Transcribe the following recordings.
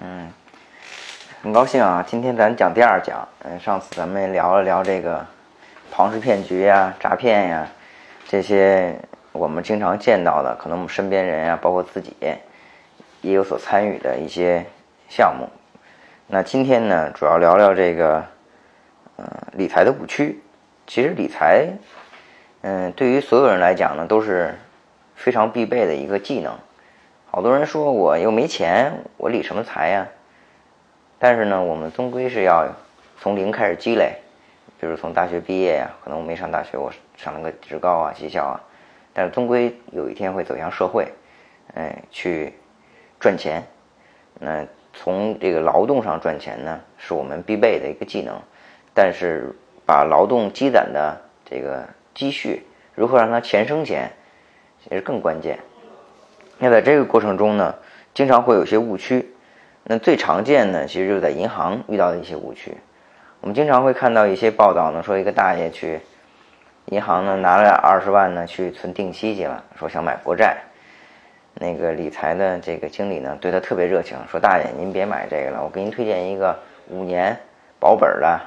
嗯，很高兴啊，今天咱讲第二讲。嗯，上次咱们聊了聊这个庞氏骗局呀、诈骗呀，这些我们经常见到的，可能我们身边人呀，包括自己也有所参与的一些项目。那今天呢，主要聊聊这个呃理财的误区。其实理财，嗯，对于所有人来讲呢，都是非常必备的一个技能。好多人说我又没钱，我理什么财呀？但是呢，我们终归是要从零开始积累。比如从大学毕业呀，可能我没上大学，我上了个职高啊、技校啊，但是终归有一天会走向社会，哎，去赚钱。那从这个劳动上赚钱呢，是我们必备的一个技能。但是把劳动积攒的这个积蓄，如何让它钱生钱，其实更关键。那在这个过程中呢，经常会有些误区。那最常见的其实就是在银行遇到的一些误区。我们经常会看到一些报道呢，说一个大爷去银行呢拿了二十万呢去存定期去了，说想买国债。那个理财的这个经理呢对他特别热情，说大爷您别买这个了，我给您推荐一个五年保本的，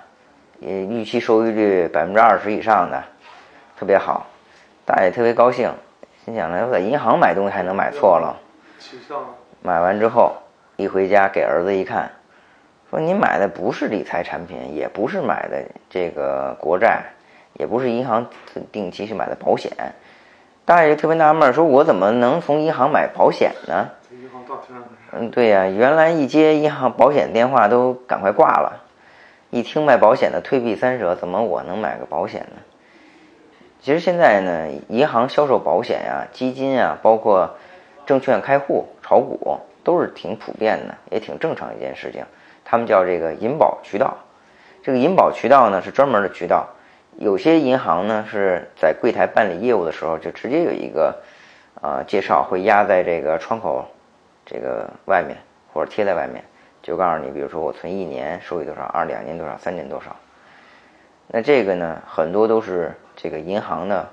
呃预期收益率百分之二十以上的，特别好。大爷特别高兴。心想呢，我在银行买东西还能买错了？买完之后一回家给儿子一看，说你买的不是理财产品，也不是买的这个国债，也不是银行定期去买的保险。大爷特别纳闷，说我怎么能从银行买保险呢？嗯，对呀，原来一接银行保险电话都赶快挂了，一听卖保险的退避三舍，怎么我能买个保险呢？其实现在呢，银行销售保险呀、基金啊，包括证券开户、炒股，都是挺普遍的，也挺正常一件事情。他们叫这个银保渠道。这个银保渠道呢是专门的渠道，有些银行呢是在柜台办理业务的时候就直接有一个啊介绍，会压在这个窗口这个外面或者贴在外面，就告诉你，比如说我存一年收益多少，二两年多少，三年多少。那这个呢，很多都是这个银行呢，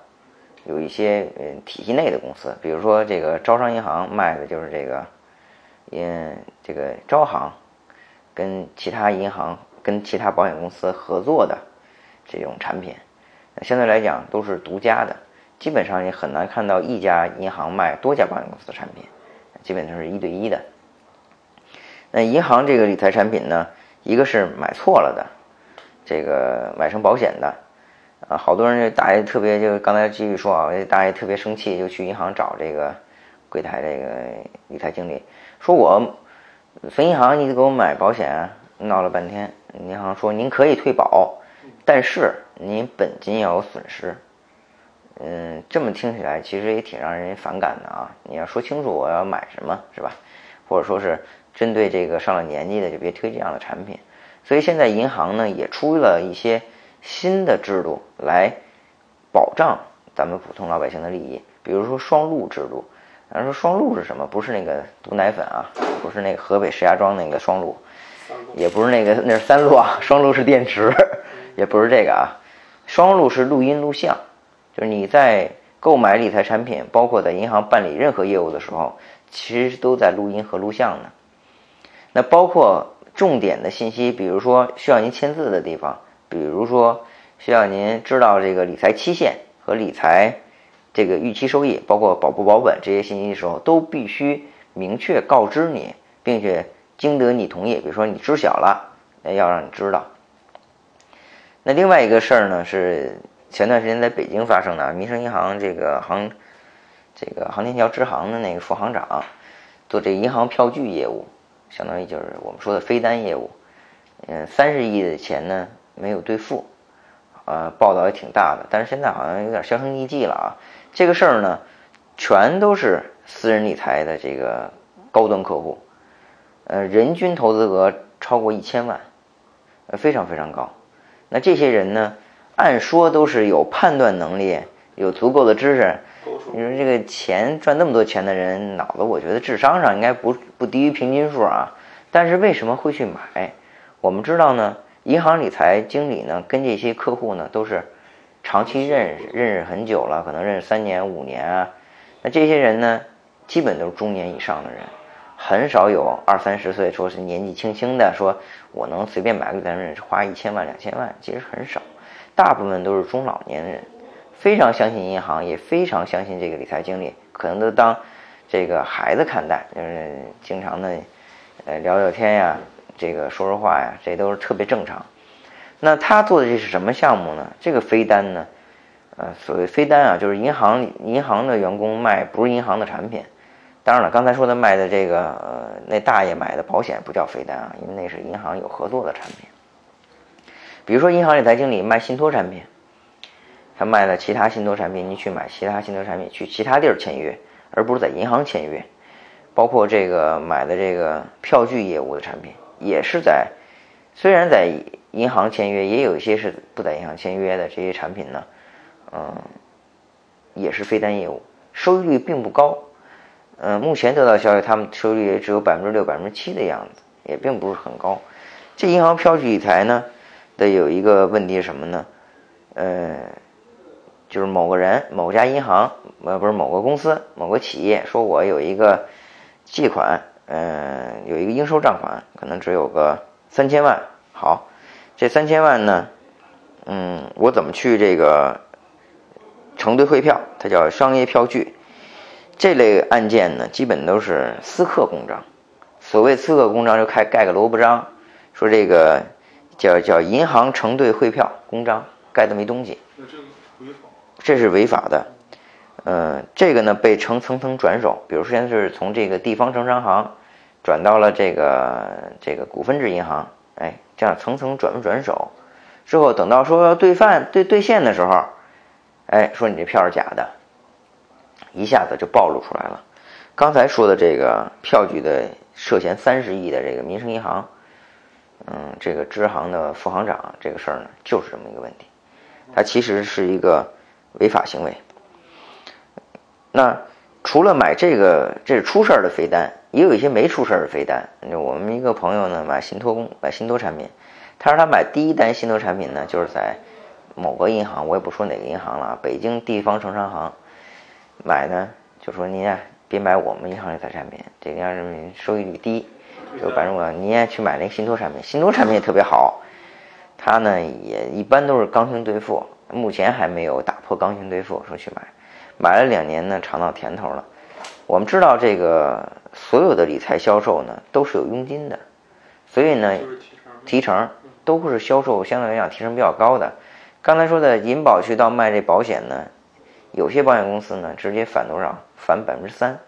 有一些嗯体系内的公司，比如说这个招商银行卖的就是这个，嗯，这个招行跟其他银行跟其他保险公司合作的这种产品，相对来讲都是独家的，基本上也很难看到一家银行卖多家保险公司的产品，基本上是一对一的。那银行这个理财产品呢，一个是买错了的。这个买成保险的，啊，好多人这大爷特别就刚才继续说啊，大爷特别生气，就去银行找这个柜台这个理财经理，说我分银行，你得给我买保险，闹了半天，银行说您可以退保，但是您本金要有损失。嗯，这么听起来其实也挺让人反感的啊！你要说清楚我要买什么是吧？或者说是针对这个上了年纪的，就别推这样的产品。所以现在银行呢也出了一些新的制度来保障咱们普通老百姓的利益，比如说双录制度。咱说双录是什么？不是那个毒奶粉啊，不是那个河北石家庄那个双录，也不是那个那是三录啊，双录是电池，也不是这个啊。双录是录音录像，就是你在购买理财产品，包括在银行办理任何业务的时候，其实都在录音和录像呢。那包括。重点的信息，比如说需要您签字的地方，比如说需要您知道这个理财期限和理财这个预期收益，包括保不保本这些信息的时候，都必须明确告知你，并且经得你同意。比如说你知晓了，要让你知道。那另外一个事儿呢，是前段时间在北京发生的，民生银行这个行这个航天桥支行的那个副行长做这银行票据业务。相当于就是我们说的飞单业务，嗯，三十亿的钱呢没有兑付，呃，报道也挺大的，但是现在好像有点销声匿迹了啊。这个事儿呢，全都是私人理财的这个高端客户，呃，人均投资额超过一千万，呃，非常非常高。那这些人呢，按说都是有判断能力，有足够的知识。你说这个钱赚那么多钱的人，脑子我觉得智商上应该不不低于平均数啊。但是为什么会去买？我们知道呢，银行理财经理呢跟这些客户呢都是长期认识，认识很久了，可能认识三年五年啊。那这些人呢，基本都是中年以上的人，很少有二三十岁说是年纪轻轻的说我能随便买个理财产品花一千万两千万，其实很少，大部分都是中老年人，非常相信银行，也非常相信这个理财经理，可能都当这个孩子看待，就是经常的呃聊聊天呀，这个说说话呀，这都是特别正常。那他做的这是什么项目呢？这个飞单呢？呃，所谓飞单啊，就是银行银行的员工卖不是银行的产品。当然了，刚才说的卖的这个呃，那大爷买的保险不叫飞单啊，因为那是银行有合作的产品。比如说银行理财经理卖信托产品，他卖的其他信托产品，你去买其他信托产品，去其他地儿签约，而不是在银行签约。包括这个买的这个票据业务的产品，也是在虽然在银行签约，也有一些是不在银行签约的这些产品呢。嗯，也是非单业务，收益率并不高。嗯，目前得到消息，他们收益率也只有百分之六、百分之七的样子，也并不是很高。这银行票据理财呢，的有一个问题是什么呢？呃，就是某个人、某家银行，呃，不是某个公司、某个企业，说我有一个借款，嗯，有一个应收账款，可能只有个三千万。好，这三千万呢，嗯，我怎么去这个？承兑汇票，它叫商业票据。这类案件呢，基本都是私刻公章。所谓私刻公章，就开盖个萝卜章，说这个叫叫银行承兑汇票公章，盖这么一东西。这是违法的。嗯，这个呢被成层层转手，比如说现在是从这个地方城商行转到了这个这个股份制银行，哎，这样层层转转手之后，等到说要兑换兑兑现的时候。哎，说你这票是假的，一下子就暴露出来了。刚才说的这个票据的涉嫌三十亿的这个民生银行，嗯，这个支行的副行长这个事儿呢，就是这么一个问题。它其实是一个违法行为。那除了买这个，这是出事儿的飞单，也有一些没出事儿的飞单。就我们一个朋友呢，买信托公买信托产品，他说他买第一单信托产品呢，就是在。某个银行，我也不说哪个银行了，北京地方城商行买呢，就说您啊，别买我们银行理财产品，这个让人收益率低，就反正我您也去买那个信托产品，信托产品也特别好，它呢也一般都是刚性兑付，目前还没有打破刚性兑付，说去买，买了两年呢，尝到甜头了。我们知道这个所有的理财销售呢都是有佣金的，所以呢提成都是销售相对来讲提成比较高的。刚才说的银保渠道卖这保险呢，有些保险公司呢直接返多少？返百分之三，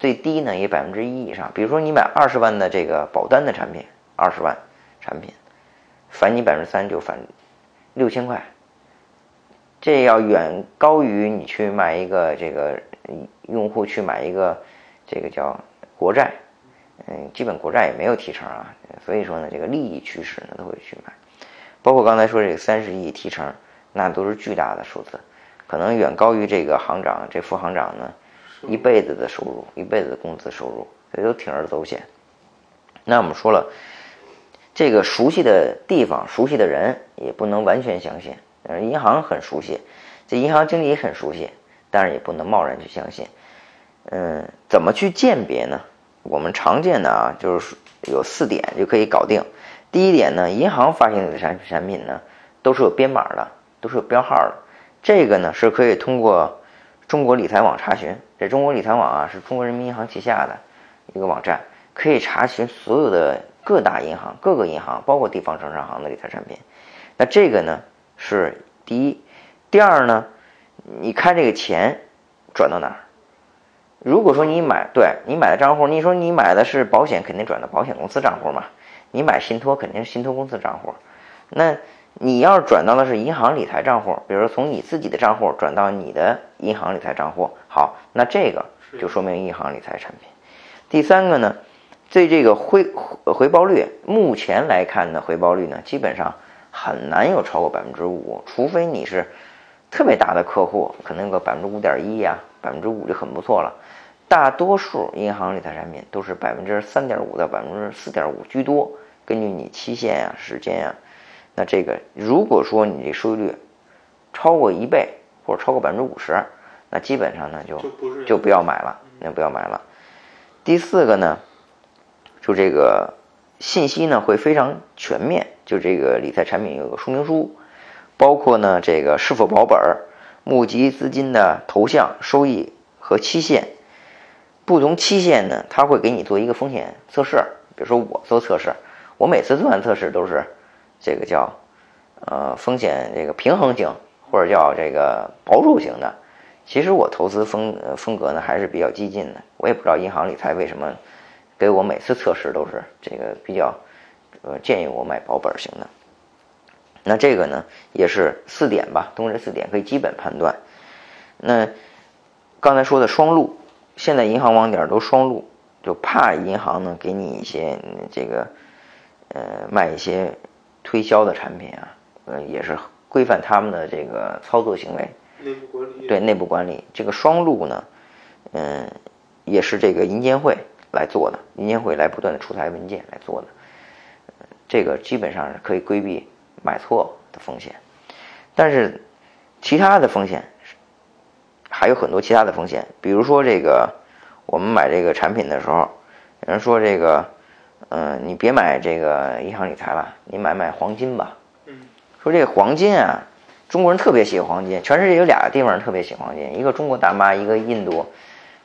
最低呢也百分之一以上。比如说你买二十万的这个保单的产品，二十万产品，返你百分之三就返六千块，这要远高于你去买一个这个用户去买一个这个叫国债，嗯，基本国债也没有提成啊，所以说呢，这个利益驱使呢都会去买。包括刚才说这个三十亿提成，那都是巨大的数字，可能远高于这个行长、这副行长呢一辈子的收入、一辈子的工资收入，所以都铤而走险。那我们说了，这个熟悉的地方、熟悉的人也不能完全相信。呃，银行很熟悉，这银行经理也很熟悉，但是也不能贸然去相信。嗯，怎么去鉴别呢？我们常见的啊，就是有四点就可以搞定。第一点呢，银行发行的产产品呢，都是有编码的，都是有标号的。这个呢是可以通过中国理财网查询。这中国理财网啊，是中国人民银行旗下的一个网站，可以查询所有的各大银行、各个银行，包括地方城商行的理财产品。那这个呢是第一。第二呢，你看这个钱转到哪儿？如果说你买，对你买的账户，你说你买的是保险，肯定转到保险公司账户嘛。你买信托肯定是信托公司账户，那你要是转到的是银行理财账户，比如说从你自己的账户转到你的银行理财账户，好，那这个就说明银行理财产品。第三个呢，对这个回回报率，目前来看的回报率呢，基本上很难有超过百分之五，除非你是特别大的客户，可能有个百分之五点一呀，百分之五就很不错了。大多数银行理财产品都是百分之三点五到百分之四点五居多，根据你期限呀、时间呀，那这个如果说你这收益率超过一倍或者超过百分之五十，那基本上呢就就不要买了，那不要买了。第四个呢，就这个信息呢会非常全面，就这个理财产品有个说明书，包括呢这个是否保本、募集资金的投向、收益和期限。不同期限呢，它会给你做一个风险测试。比如说我做测试，我每次做完测试都是这个叫呃风险这个平衡型，或者叫这个保守型的。其实我投资风风格呢还是比较激进的。我也不知道银行理财为什么给我每次测试都是这个比较呃建议我买保本型的。那这个呢也是四点吧，通过这四点可以基本判断。那刚才说的双录。现在银行网点都双录，就怕银行呢给你一些这个呃卖一些推销的产品啊，呃也是规范他们的这个操作行为。内部管理。对内部管理，这个双录呢，嗯，也是这个银监会来做的，银监会来不断的出台文件来做的，这个基本上是可以规避买错的风险，但是其他的风险。还有很多其他的风险，比如说这个，我们买这个产品的时候，有人说这个，嗯，你别买这个银行理财了，你买买黄金吧。嗯。说这个黄金啊，中国人特别喜欢黄金，全世界有俩地方人特别喜欢黄金，一个中国大妈，一个印度，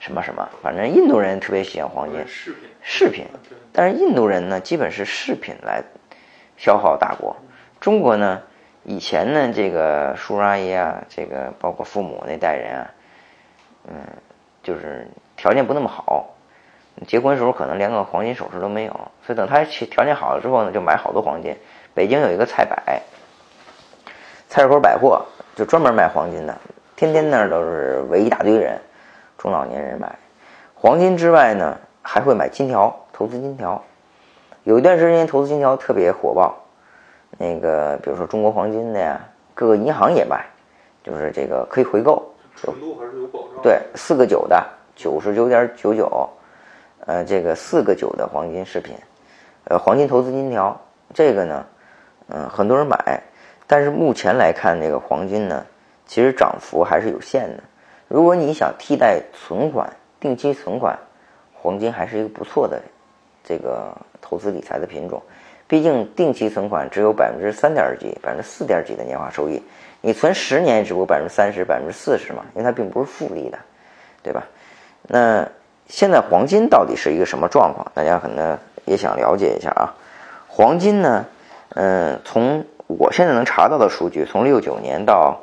什么什么，反正印度人特别喜欢黄金。饰品。饰品。但是印度人呢，基本是饰品来消耗大国，中国呢？以前呢，这个叔叔阿姨啊，这个包括父母那代人啊，嗯，就是条件不那么好，结婚时候可能连个黄金首饰都没有，所以等他条件好了之后呢，就买好多黄金。北京有一个菜百，菜市口百货就专门卖黄金的，天天那儿都是围一大堆人，中老年人买黄金之外呢，还会买金条，投资金条。有一段时间投资金条特别火爆。那个，比如说中国黄金的呀，各个银行也卖，就是这个可以回购，纯度还是有保障。对，四个九的，九十九点九九，呃，这个四个九的黄金饰品，呃，黄金投资金条，这个呢，嗯，很多人买，但是目前来看，这个黄金呢，其实涨幅还是有限的。如果你想替代存款、定期存款，黄金还是一个不错的这个投资理财的品种。毕竟定期存款只有百分之三点几、百分之四点几的年化收益，你存十年也只不过百分之三十、百分之四十嘛，因为它并不是复利的，对吧？那现在黄金到底是一个什么状况？大家可能也想了解一下啊。黄金呢，嗯，从我现在能查到的数据，从六九年到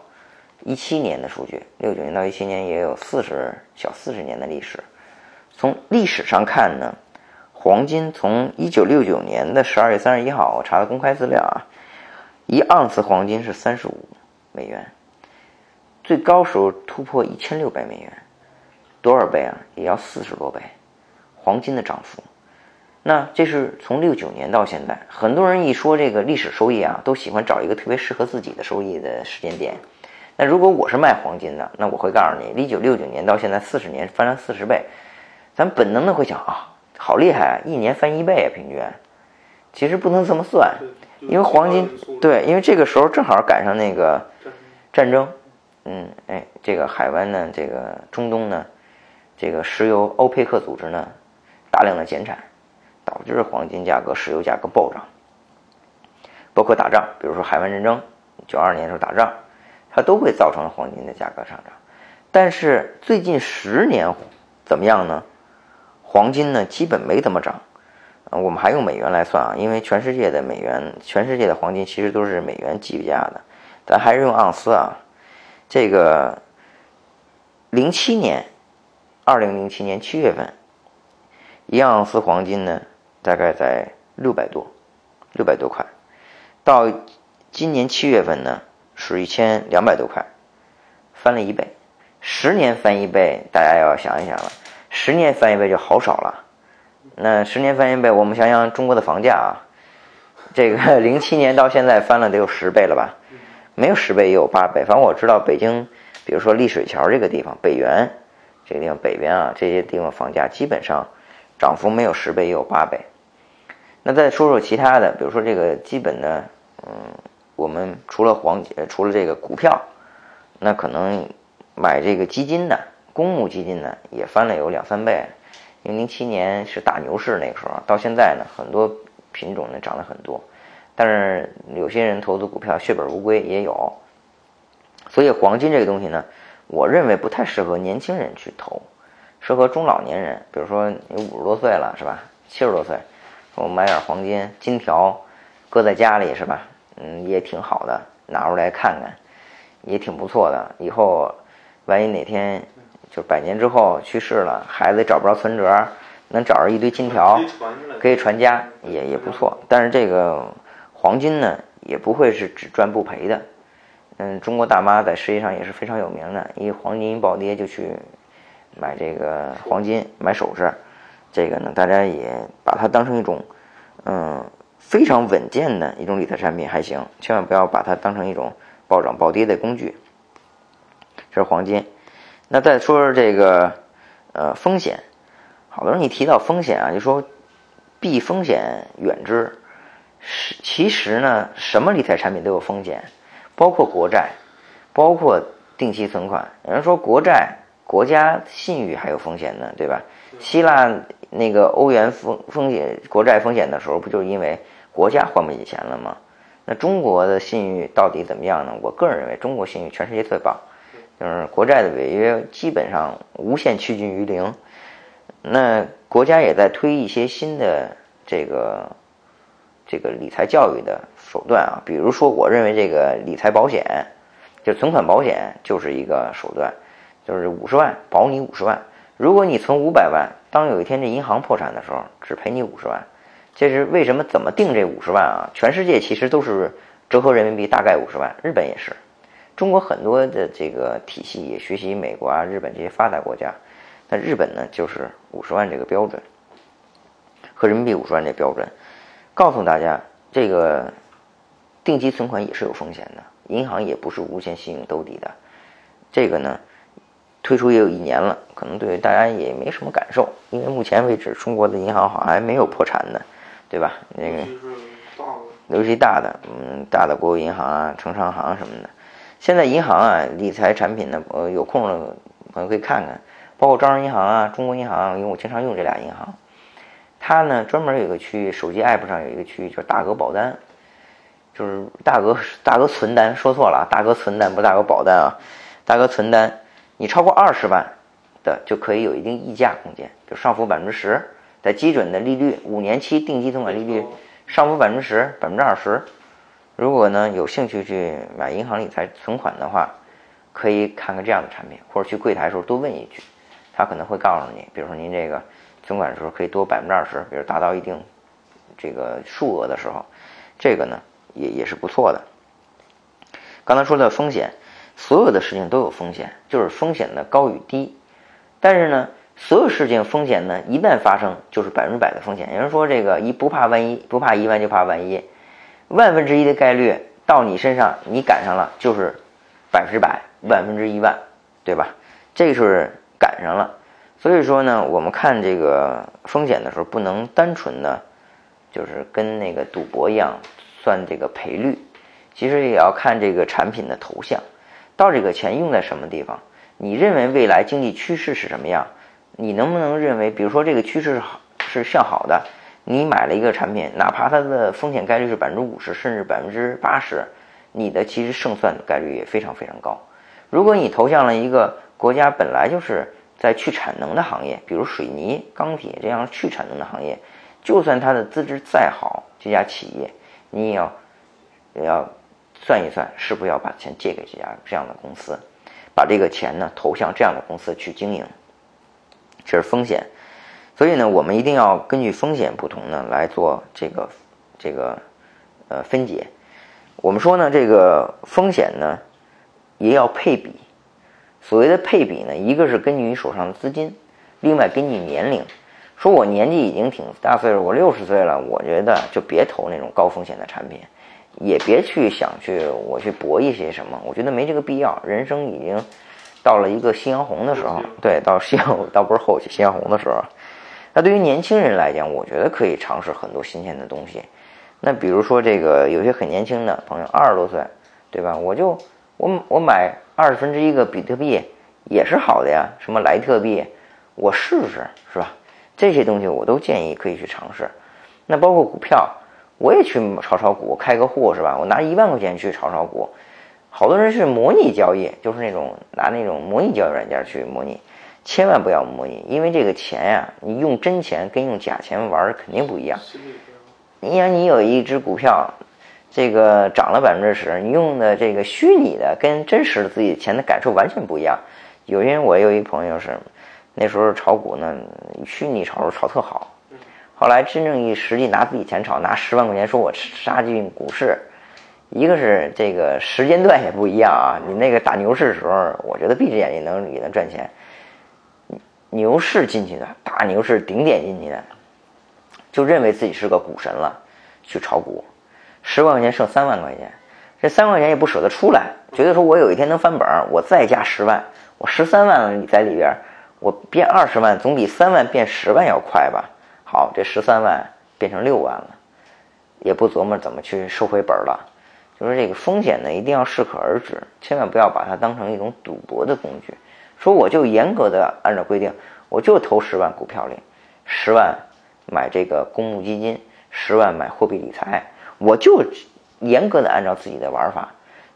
一七年的数据，六九年到一七年也有四十小四十年的历史。从历史上看呢。黄金从一九六九年的十二月三十一号，我查的公开资料啊，一盎司黄金是三十五美元，最高时候突破一千六百美元，多少倍啊？也要四十多倍，黄金的涨幅。那这是从六九年到现在，很多人一说这个历史收益啊，都喜欢找一个特别适合自己的收益的时间点。那如果我是卖黄金的，那我会告诉你，一九六九年到现在四十年翻了四十倍，咱本能的会想啊。好厉害啊！一年翻一倍啊，平均。其实不能这么算，因为黄金对，因为这个时候正好赶上那个战争，嗯，哎，这个海湾呢，这个中东呢，这个石油欧佩克组织呢，大量的减产，导致黄金价格、石油价格暴涨。包括打仗，比如说海湾战争，九二年时候打仗，它都会造成黄金的价格上涨。但是最近十年怎么样呢？黄金呢，基本没怎么涨，我们还用美元来算啊，因为全世界的美元，全世界的黄金其实都是美元计价的，咱还是用盎司啊。这个零七年，二零零七年七月份，一盎司黄金呢，大概在六百多，六百多块，到今年七月份呢，是一千两百多块，翻了一倍，十年翻一倍，大家要想一想了。十年翻一倍就好少了，那十年翻一倍，我们想想中国的房价啊，这个 零七年到现在翻了得有十倍了吧？没有十倍也有八倍。反正我知道北京，比如说丽水桥这个地方，北园这个地方，北边啊这些地方房价基本上涨幅没有十倍也有八倍。那再说说其他的，比如说这个基本的，嗯，我们除了黄金，除了这个股票，那可能买这个基金的。公募基金呢也翻了有两三倍，因为零七年是大牛市那个时候，到现在呢，很多品种呢涨了很多，但是有些人投资股票血本无归也有，所以黄金这个东西呢，我认为不太适合年轻人去投，适合中老年人，比如说你五十多岁了是吧，七十多岁，我买点黄金金条，搁在家里是吧？嗯，也挺好的，拿出来看看，也挺不错的。以后万一哪天就百年之后去世了，孩子找不着存折，能找着一堆金条，可以传家，也也不错。但是这个黄金呢，也不会是只赚不赔的。嗯，中国大妈在世界上也是非常有名的，一黄金一暴跌就去买这个黄金买首饰。这个呢，大家也把它当成一种，嗯。非常稳健的一种理财产品还行，千万不要把它当成一种暴涨暴跌的工具。这是黄金。那再说说这个呃风险，好多人一提到风险啊，就说避风险远之。是其实呢，什么理财产品都有风险，包括国债，包括定期存款。有人说国债国家信誉还有风险呢，对吧？希腊那个欧元风风险国债风险的时候，不就是因为？国家还不起钱了吗？那中国的信誉到底怎么样呢？我个人认为，中国信誉全世界最棒，就是国债的违约基本上无限趋近于零。那国家也在推一些新的这个这个理财教育的手段啊，比如说，我认为这个理财保险，就存款保险就是一个手段，就是五十万保你五十万，如果你存五百万，当有一天这银行破产的时候，只赔你五十万。这是为什么？怎么定这五十万啊？全世界其实都是折合人民币大概五十万，日本也是。中国很多的这个体系也学习美国啊、日本这些发达国家。那日本呢，就是五十万这个标准，和人民币五十万这标准。告诉大家，这个定期存款也是有风险的，银行也不是无限信用兜底的。这个呢，推出也有一年了，可能对大家也没什么感受，因为目前为止中国的银行好像还没有破产呢。对吧？那个，尤其大的，嗯，大的国有银行啊，城商行什么的。现在银行啊，理财产品呢，呃，有空了朋友可以看看，包括招商银行啊、中国银行，因为我经常用这俩银行。它呢，专门有一个区域，手机 app 上有一个区域叫大额保单，就是大额大额存单，说错了，大额存单不大额保单啊，大额存单，你超过二十万的就可以有一定溢价空间，就上浮百分之十。在基准的利率，五年期定期存款利率上浮百分之十、百分之二十。如果呢有兴趣去买银行理财存款的话，可以看看这样的产品，或者去柜台的时候多问一句，他可能会告诉你，比如说您这个存款的时候可以多百分之二十，比如达到一定这个数额的时候，这个呢也也是不错的。刚才说的风险，所有的事情都有风险，就是风险的高与低，但是呢。所有事情风险呢，一旦发生就是百分之百的风险。有人说这个一不怕万一，不怕一万就怕万一，万分之一的概率到你身上，你赶上了就是百分之百，万分之一万，对吧？这是赶上了。所以说呢，我们看这个风险的时候，不能单纯的就是跟那个赌博一样算这个赔率，其实也要看这个产品的投向，到这个钱用在什么地方，你认为未来经济趋势是什么样？你能不能认为，比如说这个趋势是好是向好的，你买了一个产品，哪怕它的风险概率是百分之五十，甚至百分之八十，你的其实胜算的概率也非常非常高。如果你投向了一个国家本来就是在去产能的行业，比如水泥、钢铁这样去产能的行业，就算它的资质再好，这家企业你也要也要算一算，是不是要把钱借给这家这样的公司，把这个钱呢投向这样的公司去经营。这是风险，所以呢，我们一定要根据风险不同呢来做这个这个呃分解。我们说呢，这个风险呢也要配比。所谓的配比呢，一个是根据你手上的资金，另外根据年龄。说我年纪已经挺大岁数，我六十岁了，我觉得就别投那种高风险的产品，也别去想去我去博一些什么，我觉得没这个必要。人生已经。到了一个夕阳红的时候，对，到夕阳倒 不是后期夕阳红的时候，那对于年轻人来讲，我觉得可以尝试很多新鲜的东西。那比如说这个有些很年轻的朋友，二十多岁，对吧？我就我我买二十分之一个比特币也是好的呀，什么莱特币，我试试是吧？这些东西我都建议可以去尝试。那包括股票，我也去炒炒股，开个户是吧？我拿一万块钱去炒炒股，好多人是模拟交易，就是那种拿那种模拟交易软件去模拟，千万不要模拟，因为这个钱呀，你用真钱跟用假钱玩肯定不一样。心理不一样你想，你有一只股票，这个涨了百分之十，你用的这个虚拟的跟真实的自己钱的感受完全不一样。有些人，我有一朋友是，那时候炒股呢，虚拟炒炒特好，后来真正一实际拿自己钱炒，拿十万块钱说我杀进股市，一个是这个时间段也不一样啊，你那个打牛市的时候，我觉得闭着眼睛能也能赚钱，牛市进去的，大牛市顶点进去的。就认为自己是个股神了，去炒股，十万块钱剩三万块钱，这三万块钱也不舍得出来，觉得说我有一天能翻本，我再加十万，我十三万在里边，我变二十万总比三万变十万要快吧？好，这十三万变成六万了，也不琢磨怎么去收回本了。就是这个风险呢，一定要适可而止，千万不要把它当成一种赌博的工具。说我就严格的按照规定，我就投十万股票里，十万。买这个公募基金，十万买货币理财，我就严格的按照自己的玩法，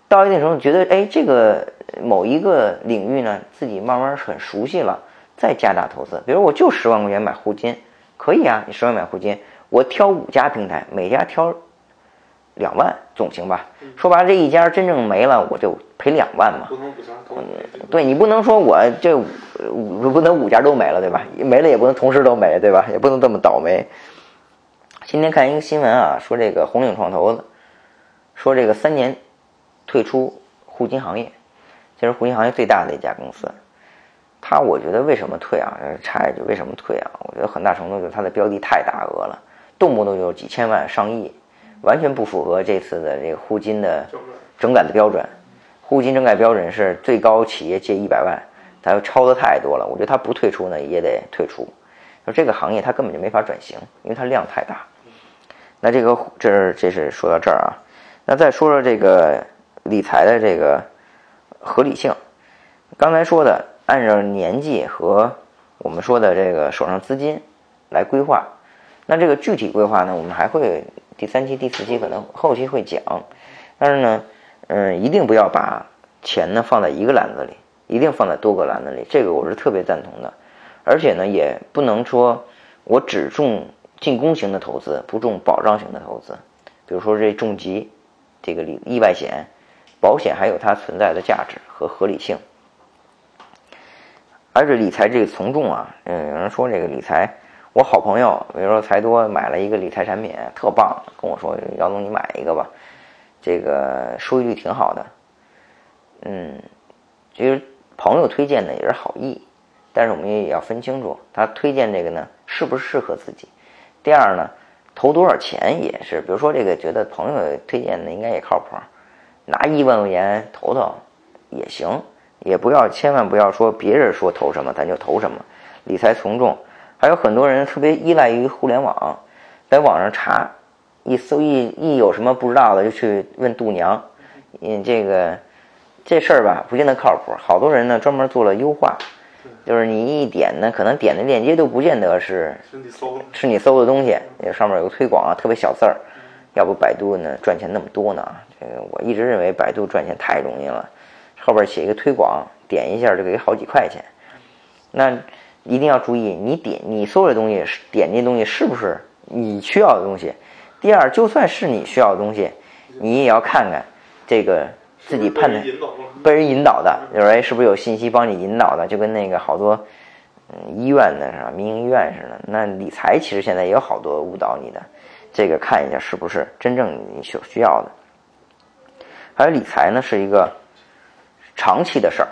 到一定程度觉得，哎，这个某一个领域呢，自己慢慢很熟悉了，再加大投资。比如我就十万块钱买沪金，可以啊，你十万买沪金，我挑五家平台，每家挑两万总行吧？说白了，这一家真正没了，我就赔两万嘛。不能五家同时对你不能说我这五不能五家都没了，对吧？没了也不能同时都没，对吧？也不能这么倒霉。今天看一个新闻啊，说这个红岭创投的，说这个三年退出互金行业，其实互金行业最大的一家公司，他我觉得为什么退啊？插一句，为什么退啊？我觉得很大程度就是它的标的太大额了，动不动就几千万、上亿，完全不符合这次的这个互金的整改的标准。互金整改标准是最高企业借一百万，它超的太多了。我觉得它不退出呢也得退出，说这个行业它根本就没法转型，因为它量太大。那这个这是这是说到这儿啊，那再说说这个理财的这个合理性。刚才说的按照年纪和我们说的这个手上资金来规划，那这个具体规划呢，我们还会第三期、第四期可能后期会讲，但是呢。嗯，一定不要把钱呢放在一个篮子里，一定放在多个篮子里。这个我是特别赞同的，而且呢，也不能说我只重进攻型的投资，不重保障型的投资。比如说这重疾，这个意意外险，保险还有它存在的价值和合理性。而且理财这个从众啊，嗯，有人说这个理财，我好朋友，比如说财多买了一个理财产品，特棒，跟我说姚总你买一个吧。这个收益率挺好的，嗯，其实朋友推荐的也是好意，但是我们也要分清楚，他推荐这个呢是不适合自己。第二呢，投多少钱也是，比如说这个觉得朋友推荐的应该也靠谱，拿一万块钱投投也行，也不要千万不要说别人说投什么咱就投什么，理财从众。还有很多人特别依赖于互联网，在网上查。一搜一一有什么不知道的就去问度娘，嗯，这个这事儿吧不见得靠谱。好多人呢专门做了优化，就是你一点呢，可能点的链接都不见得是是你搜是你搜的东西，那上面有个推广啊，特别小字儿。要不百度呢赚钱那么多呢？这个我一直认为百度赚钱太容易了，后边写一个推广，点一下就给好几块钱。那一定要注意，你点你搜的东西是点那东西是不是你需要的东西？第二，就算是你需要的东西，你也要看看这个自己判断被人引导的，就是哎，是不是有信息帮你引导的？就跟那个好多嗯医院的是吧，民营医院似的。那理财其实现在也有好多误导你的，这个看一下是不是真正你所需要的。还有理财呢，是一个长期的事儿，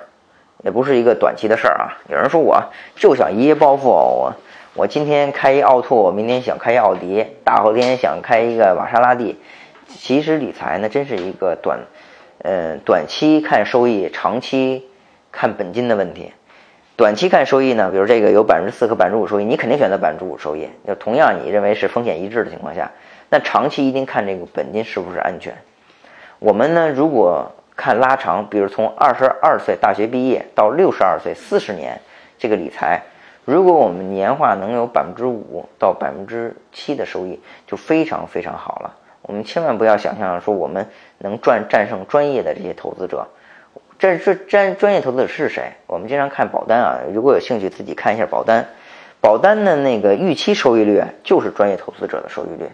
也不是一个短期的事儿啊。有人说我就想一夜暴富，我。我今天开一奥拓，我明天想开一奥迪，大后天想开一个玛莎拉蒂。其实理财呢，真是一个短，呃，短期看收益，长期看本金的问题。短期看收益呢，比如这个有百分之四和百分之五收益，你肯定选择百分之五收益。就同样你认为是风险一致的情况下，那长期一定看这个本金是不是安全。我们呢，如果看拉长，比如从二十二岁大学毕业到六十二岁，四十年，这个理财。如果我们年化能有百分之五到百分之七的收益，就非常非常好了。我们千万不要想象说我们能赚战胜专业的这些投资者。这这专专业投资者是谁？我们经常看保单啊，如果有兴趣自己看一下保单。保单的那个预期收益率就是专业投资者的收益率。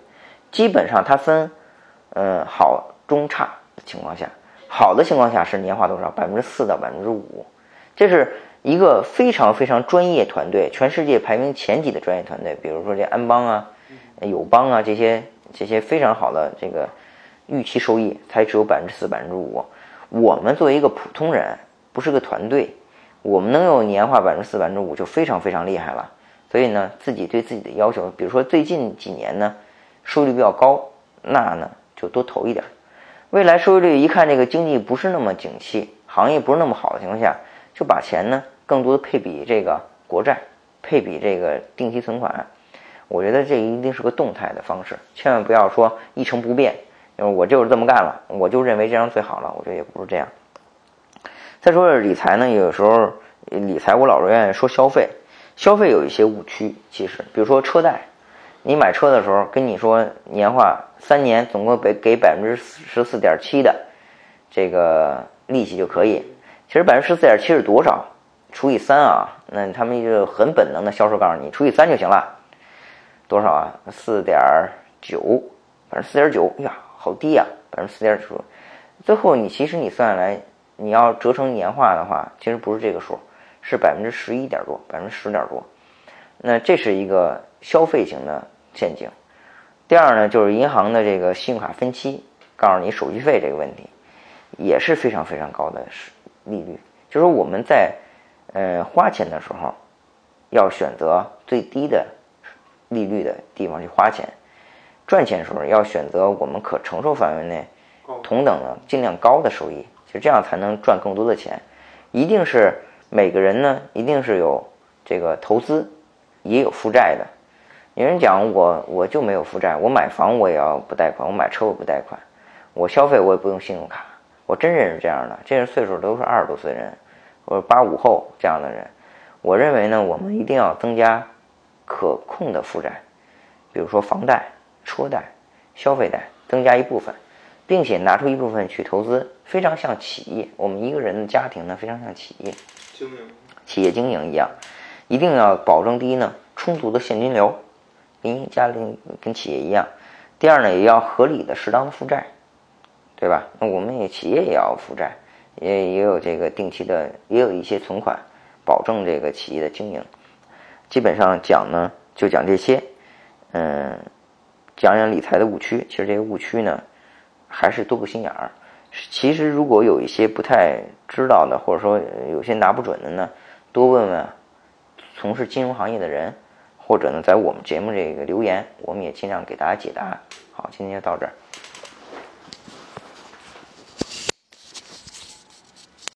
基本上它分，呃好中差的情况下，好的情况下是年化多少？百分之四到百分之五。这是一个非常非常专业团队，全世界排名前几的专业团队，比如说这安邦啊、友邦啊这些这些非常好的这个预期收益才只有百分之四、百分之五。我们作为一个普通人，不是个团队，我们能有年化百分之四、百分之五就非常非常厉害了。所以呢，自己对自己的要求，比如说最近几年呢，收益率比较高，那呢就多投一点。未来收益率一看这个经济不是那么景气，行业不是那么好的情况下，就把钱呢更多的配比这个国债，配比这个定期存款。我觉得这一定是个动态的方式，千万不要说一成不变。我就是这么干了，我就认为这样最好了。我觉得也不是这样。再说理财呢，有时候理财我老是愿意说消费，消费有一些误区。其实，比如说车贷，你买车的时候跟你说年化三年总共给给百分之十四点七的这个利息就可以。其实百分之十四点七是多少？除以三啊，那他们就很本能的销售告诉你除以三就行了。多少啊？四点九，反正四点九呀。好低呀，百分之四点九，最后你其实你算下来，你要折成年化的话，其实不是这个数，是百分之十一点多，百分之十点多。那这是一个消费型的陷阱。第二呢，就是银行的这个信用卡分期，告诉你手续费这个问题，也是非常非常高的利率。就是我们在呃花钱的时候，要选择最低的利率的地方去花钱。赚钱的时候要选择我们可承受范围内同等的尽量高的收益，就这样才能赚更多的钱。一定是每个人呢，一定是有这个投资，也有负债的。有人讲我我就没有负债，我买房我也要不贷款，我买车我不贷款，我消费我也不用信用卡。我真认识这样的，这些岁数都是二十多岁人，或者八五后这样的人。我认为呢，我们一定要增加可控的负债，比如说房贷。车贷、消费贷增加一部分，并且拿出一部分去投资，非常像企业。我们一个人的家庭呢，非常像企业经营，企业经营一样，一定要保证第一呢，充足的现金流，跟家里跟企业一样。第二呢，也要合理的、适当的负债，对吧？那我们也企业也要负债，也也有这个定期的，也有一些存款，保证这个企业的经营。基本上讲呢，就讲这些，嗯。讲讲理财的误区，其实这些误区呢，还是多个心眼儿。其实如果有一些不太知道的，或者说有些拿不准的呢，多问问从事金融行业的人，或者呢，在我们节目这个留言，我们也尽量给大家解答。好，今天就到这儿。